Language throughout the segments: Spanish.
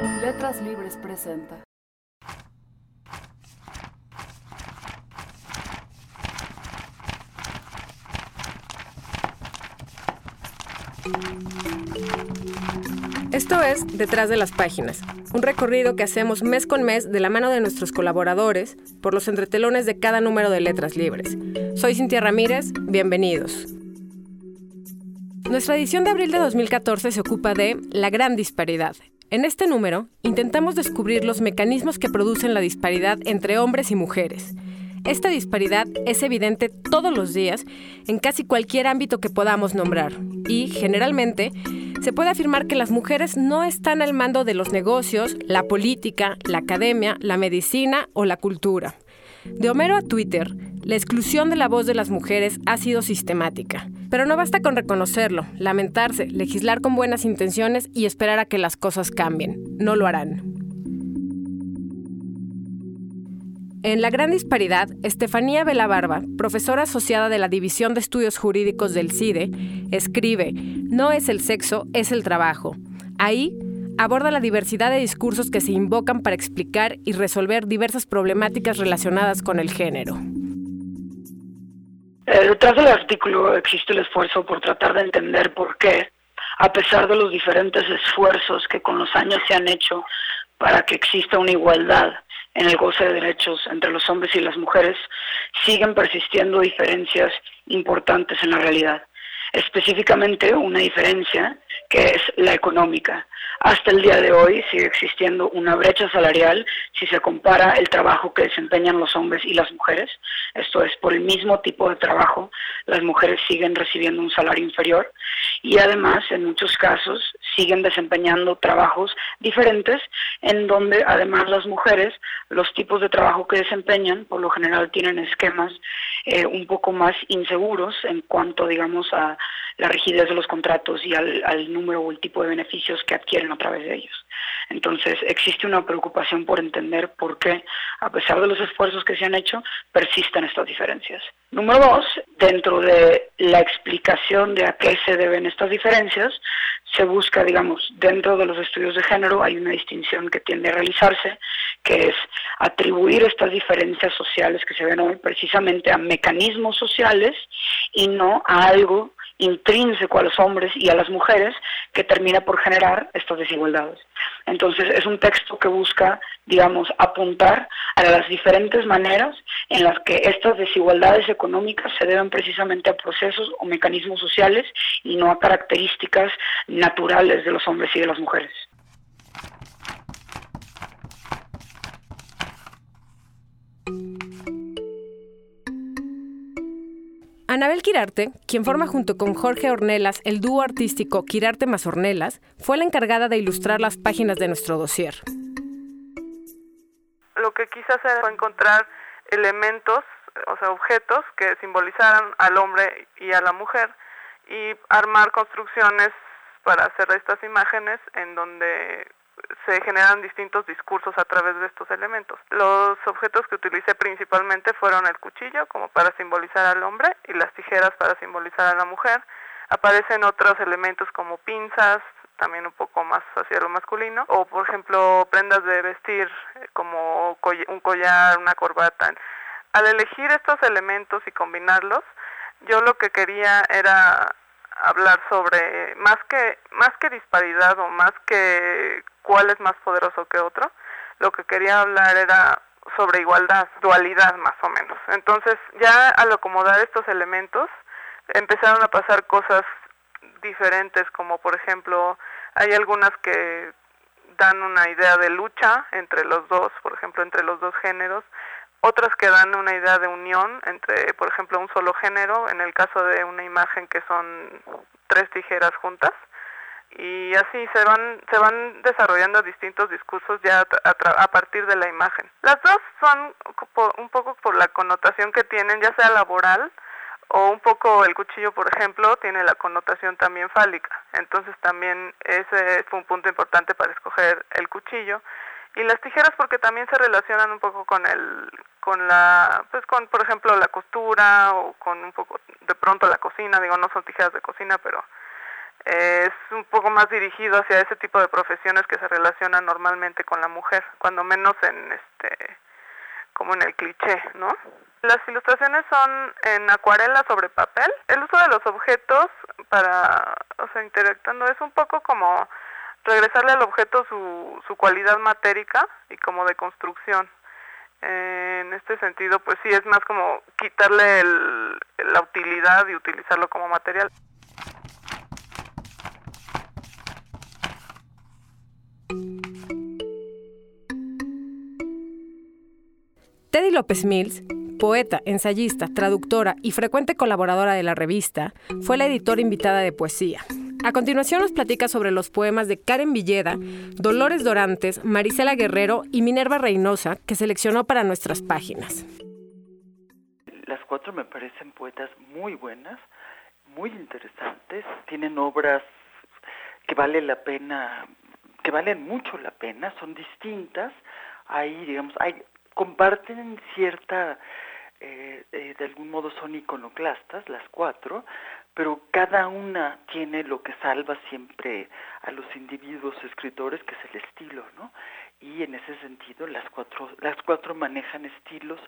Letras Libres presenta. Esto es Detrás de las Páginas, un recorrido que hacemos mes con mes de la mano de nuestros colaboradores por los entretelones de cada número de Letras Libres. Soy Cintia Ramírez, bienvenidos. Nuestra edición de abril de 2014 se ocupa de la gran disparidad. En este número intentamos descubrir los mecanismos que producen la disparidad entre hombres y mujeres. Esta disparidad es evidente todos los días en casi cualquier ámbito que podamos nombrar y, generalmente, se puede afirmar que las mujeres no están al mando de los negocios, la política, la academia, la medicina o la cultura. De Homero a Twitter, la exclusión de la voz de las mujeres ha sido sistemática. Pero no basta con reconocerlo, lamentarse, legislar con buenas intenciones y esperar a que las cosas cambien. No lo harán. En La Gran Disparidad, Estefanía Barba, profesora asociada de la División de Estudios Jurídicos del CIDE, escribe, No es el sexo, es el trabajo. Ahí aborda la diversidad de discursos que se invocan para explicar y resolver diversas problemáticas relacionadas con el género. Eh, detrás del artículo existe el esfuerzo por tratar de entender por qué, a pesar de los diferentes esfuerzos que con los años se han hecho para que exista una igualdad en el goce de derechos entre los hombres y las mujeres, siguen persistiendo diferencias importantes en la realidad. Específicamente una diferencia que es la económica. Hasta el día de hoy sigue existiendo una brecha salarial si se compara el trabajo que desempeñan los hombres y las mujeres. Esto es, por el mismo tipo de trabajo, las mujeres siguen recibiendo un salario inferior y además, en muchos casos, siguen desempeñando trabajos diferentes en donde además las mujeres, los tipos de trabajo que desempeñan, por lo general tienen esquemas eh, un poco más inseguros en cuanto, digamos, a la rigidez de los contratos y al, número o el tipo de beneficios que adquieren a través de ellos. Entonces, existe una preocupación por entender por qué, a pesar de los esfuerzos que se han hecho, persisten estas diferencias. Número dos, dentro de la explicación de a qué se deben estas diferencias, se busca, digamos, dentro de los estudios de género hay una distinción que tiende a realizarse, que es atribuir estas diferencias sociales que se ven hoy precisamente a mecanismos sociales y no a algo intrínseco a los hombres y a las mujeres que termina por generar estas desigualdades. Entonces es un texto que busca, digamos, apuntar a las diferentes maneras en las que estas desigualdades económicas se deben precisamente a procesos o mecanismos sociales y no a características naturales de los hombres y de las mujeres. Anabel Quirarte, quien forma junto con Jorge Ornelas el dúo artístico Quirarte más Ornelas, fue la encargada de ilustrar las páginas de nuestro dossier. Lo que quise hacer fue encontrar elementos, o sea, objetos que simbolizaran al hombre y a la mujer y armar construcciones para hacer estas imágenes en donde se generan distintos discursos a través de estos elementos. Los objetos que utilicé principalmente fueron el cuchillo como para simbolizar al hombre y las tijeras para simbolizar a la mujer. Aparecen otros elementos como pinzas, también un poco más hacia lo masculino, o por ejemplo prendas de vestir eh, como un collar, una corbata. Al elegir estos elementos y combinarlos, yo lo que quería era hablar sobre más que más que disparidad o más que cuál es más poderoso que otro, lo que quería hablar era sobre igualdad, dualidad más o menos. Entonces, ya al acomodar estos elementos, empezaron a pasar cosas diferentes, como por ejemplo, hay algunas que dan una idea de lucha entre los dos, por ejemplo, entre los dos géneros, otras que dan una idea de unión entre, por ejemplo, un solo género, en el caso de una imagen que son tres tijeras juntas, y así se van se van desarrollando distintos discursos ya a, partir de la imagen. Las dos son un poco por la connotación que tienen, ya sea laboral o un poco el cuchillo, por ejemplo, tiene la connotación también fálica. Entonces también ese fue un punto importante para escoger el cuchillo y las tijeras porque también se relacionan un poco con el con la pues con por ejemplo la costura o con un poco de pronto la cocina, digo no son tijeras de cocina, pero es un poco más dirigido hacia ese tipo de profesiones que se relacionan normalmente con la mujer, cuando menos en este como en el cliché, ¿no? Las ilustraciones son en acuarela sobre papel. El uso de los objetos para, o sea, interactuando es un poco como regresarle al objeto su, su cualidad matérica y como de construcción. En este sentido, pues sí, es más como quitarle la utilidad y utilizarlo como material. Teddy López Mills, poeta, ensayista, traductora y frecuente colaboradora de la revista, fue la editora invitada de poesía. A continuación nos platica sobre los poemas de Karen Villeda, Dolores Dorantes, Marisela Guerrero y Minerva Reynosa, que seleccionó para nuestras páginas. Las cuatro me parecen poetas muy buenas, muy interesantes, tienen obras que vale la pena, que valen mucho la pena, son distintas, hay, digamos, hay comparten cierta, eh, eh, de algún modo son iconoclastas, las cuatro, pero cada una tiene lo que salva siempre a los individuos escritores, que es el estilo, ¿no? Y en ese sentido las cuatro, las cuatro manejan estilos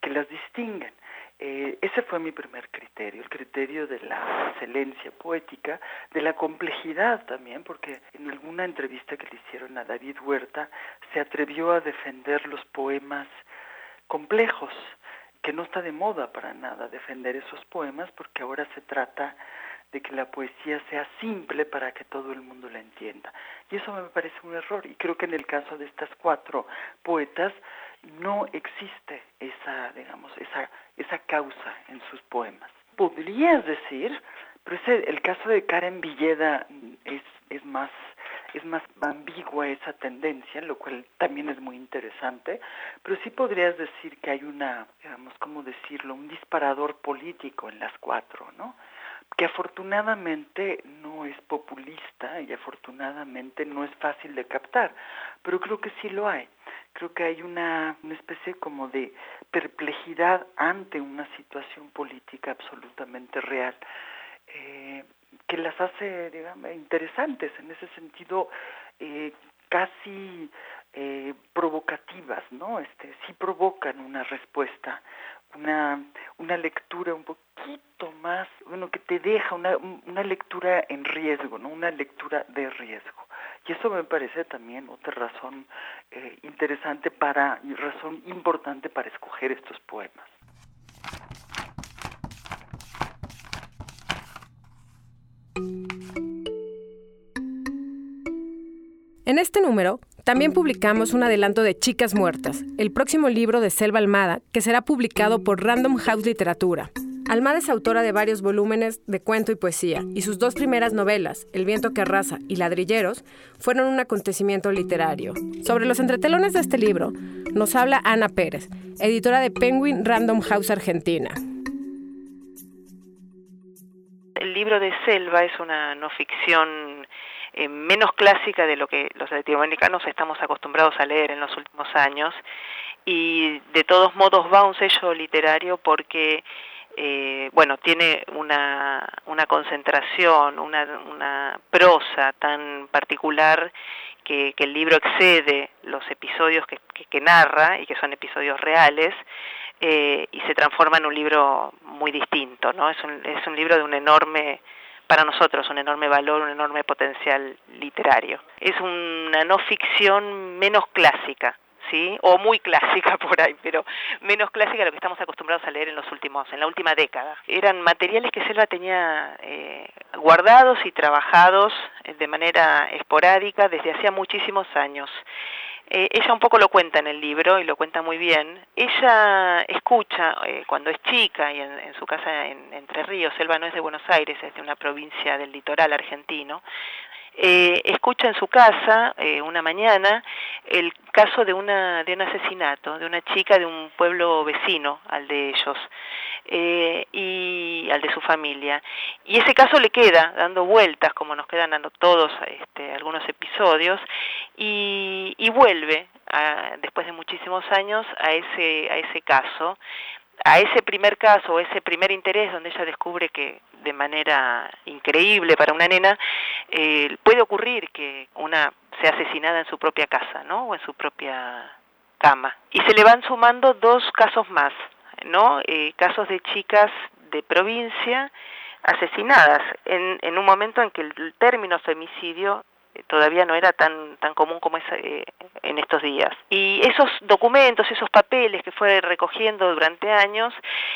que las distinguen. Eh, ese fue mi primer criterio, el criterio de la excelencia poética, de la complejidad también, porque en alguna entrevista que le hicieron a David Huerta se atrevió a defender los poemas complejos, que no está de moda para nada defender esos poemas, porque ahora se trata de que la poesía sea simple para que todo el mundo la entienda. Y eso me parece un error. Y creo que en el caso de estas cuatro poetas, no existe esa, digamos, esa, esa causa en sus poemas. Podrías decir, pero ese, el caso de Karen Villeda es, es más es más ambigua esa tendencia, lo cual también es muy interesante, pero sí podrías decir que hay una, digamos, ¿cómo decirlo?, un disparador político en las cuatro, ¿no? Que afortunadamente no es populista y afortunadamente no es fácil de captar, pero creo que sí lo hay creo que hay una, una especie como de perplejidad ante una situación política absolutamente real. Que las hace, interesantes, en ese sentido, eh, casi eh, provocativas, ¿no? Este, sí provocan una respuesta, una, una lectura un poquito más, bueno, que te deja una, una lectura en riesgo, ¿no? Una lectura de riesgo. Y eso me parece también otra razón eh, interesante para, razón importante para escoger estos poemas. En este número también publicamos un adelanto de Chicas Muertas, el próximo libro de Selva Almada, que será publicado por Random House Literatura. Almada es autora de varios volúmenes de cuento y poesía, y sus dos primeras novelas, El viento que arrasa y Ladrilleros, fueron un acontecimiento literario. Sobre los entretelones de este libro, nos habla Ana Pérez, editora de Penguin Random House Argentina. El libro de Selva es una no ficción eh, menos clásica de lo que los latinoamericanos estamos acostumbrados a leer en los últimos años y de todos modos va un sello literario porque eh, bueno, tiene una, una concentración, una, una prosa tan particular que, que, el libro excede los episodios que, que, narra y que son episodios reales eh, y se transforma en un libro muy distinto, ¿no? Es un, es un libro de un enorme, para nosotros, un enorme valor, un enorme potencial literario. Es una no ficción menos clásica, ¿sí? o muy clásica por ahí, pero menos clásica a lo que estamos acostumbrados a leer en los últimos, en la última década. Eran materiales que Selva tenía eh, guardados y trabajados eh, de manera esporádica desde hacía muchísimos años. Eh, ella un poco lo cuenta en el libro y lo cuenta muy bien. Ella escucha cuando es chica y en, en su casa en Entre Ríos, Selva no es de Buenos Aires, es de una provincia del litoral argentino, eh, escucha en su casa eh, una mañana el caso de, una, de un asesinato de una chica de un pueblo vecino al de ellos eh, y al de su familia. Y ese caso le queda dando vueltas, como nos quedan dando todos este, algunos episodios, y, y vuelve, a, después de muchísimos años, a ese, a ese caso a ese primer caso, ese primer interés donde ella descubre que de manera increíble para una nena eh, puede ocurrir que una sea asesinada en su propia casa, ¿no? O en su propia cama. Y se le van sumando dos casos más, ¿no? Eh, casos de chicas de provincia asesinadas en, en un momento en que el término femicidio todavía no era tan tan común como es eh, en estos días. Y esos documentos, esos papeles que fue recogiendo durante años,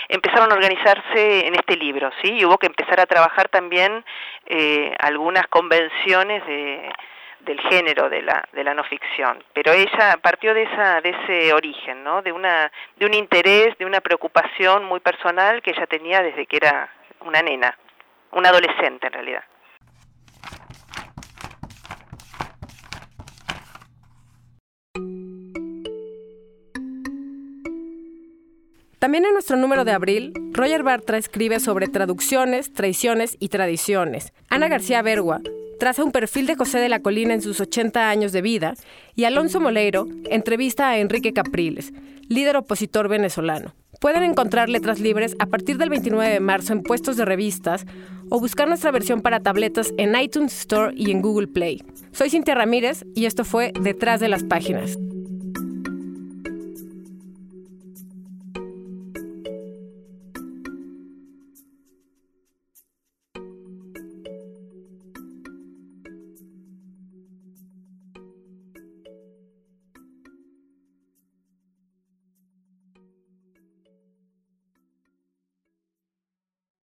empezaron a organizarse en este libro, ¿sí? Y hubo que empezar a trabajar también eh, algunas convenciones de, del género de la, de la no ficción. Pero ella partió de, esa, de ese origen, ¿no? De, una, de un interés, de una preocupación muy personal que ella tenía desde que era una nena, una adolescente en realidad. También en nuestro número de abril, Roger Bartra escribe sobre traducciones, traiciones y tradiciones. Ana García Bergua traza un perfil de José de la Colina en sus 80 años de vida y Alonso Moleiro entrevista a Enrique Capriles, líder opositor venezolano. Pueden encontrar letras libres a partir del 29 de marzo en puestos de revistas o buscar nuestra versión para tabletas en iTunes Store y en Google Play. Soy Cintia Ramírez y esto fue Detrás de las Páginas.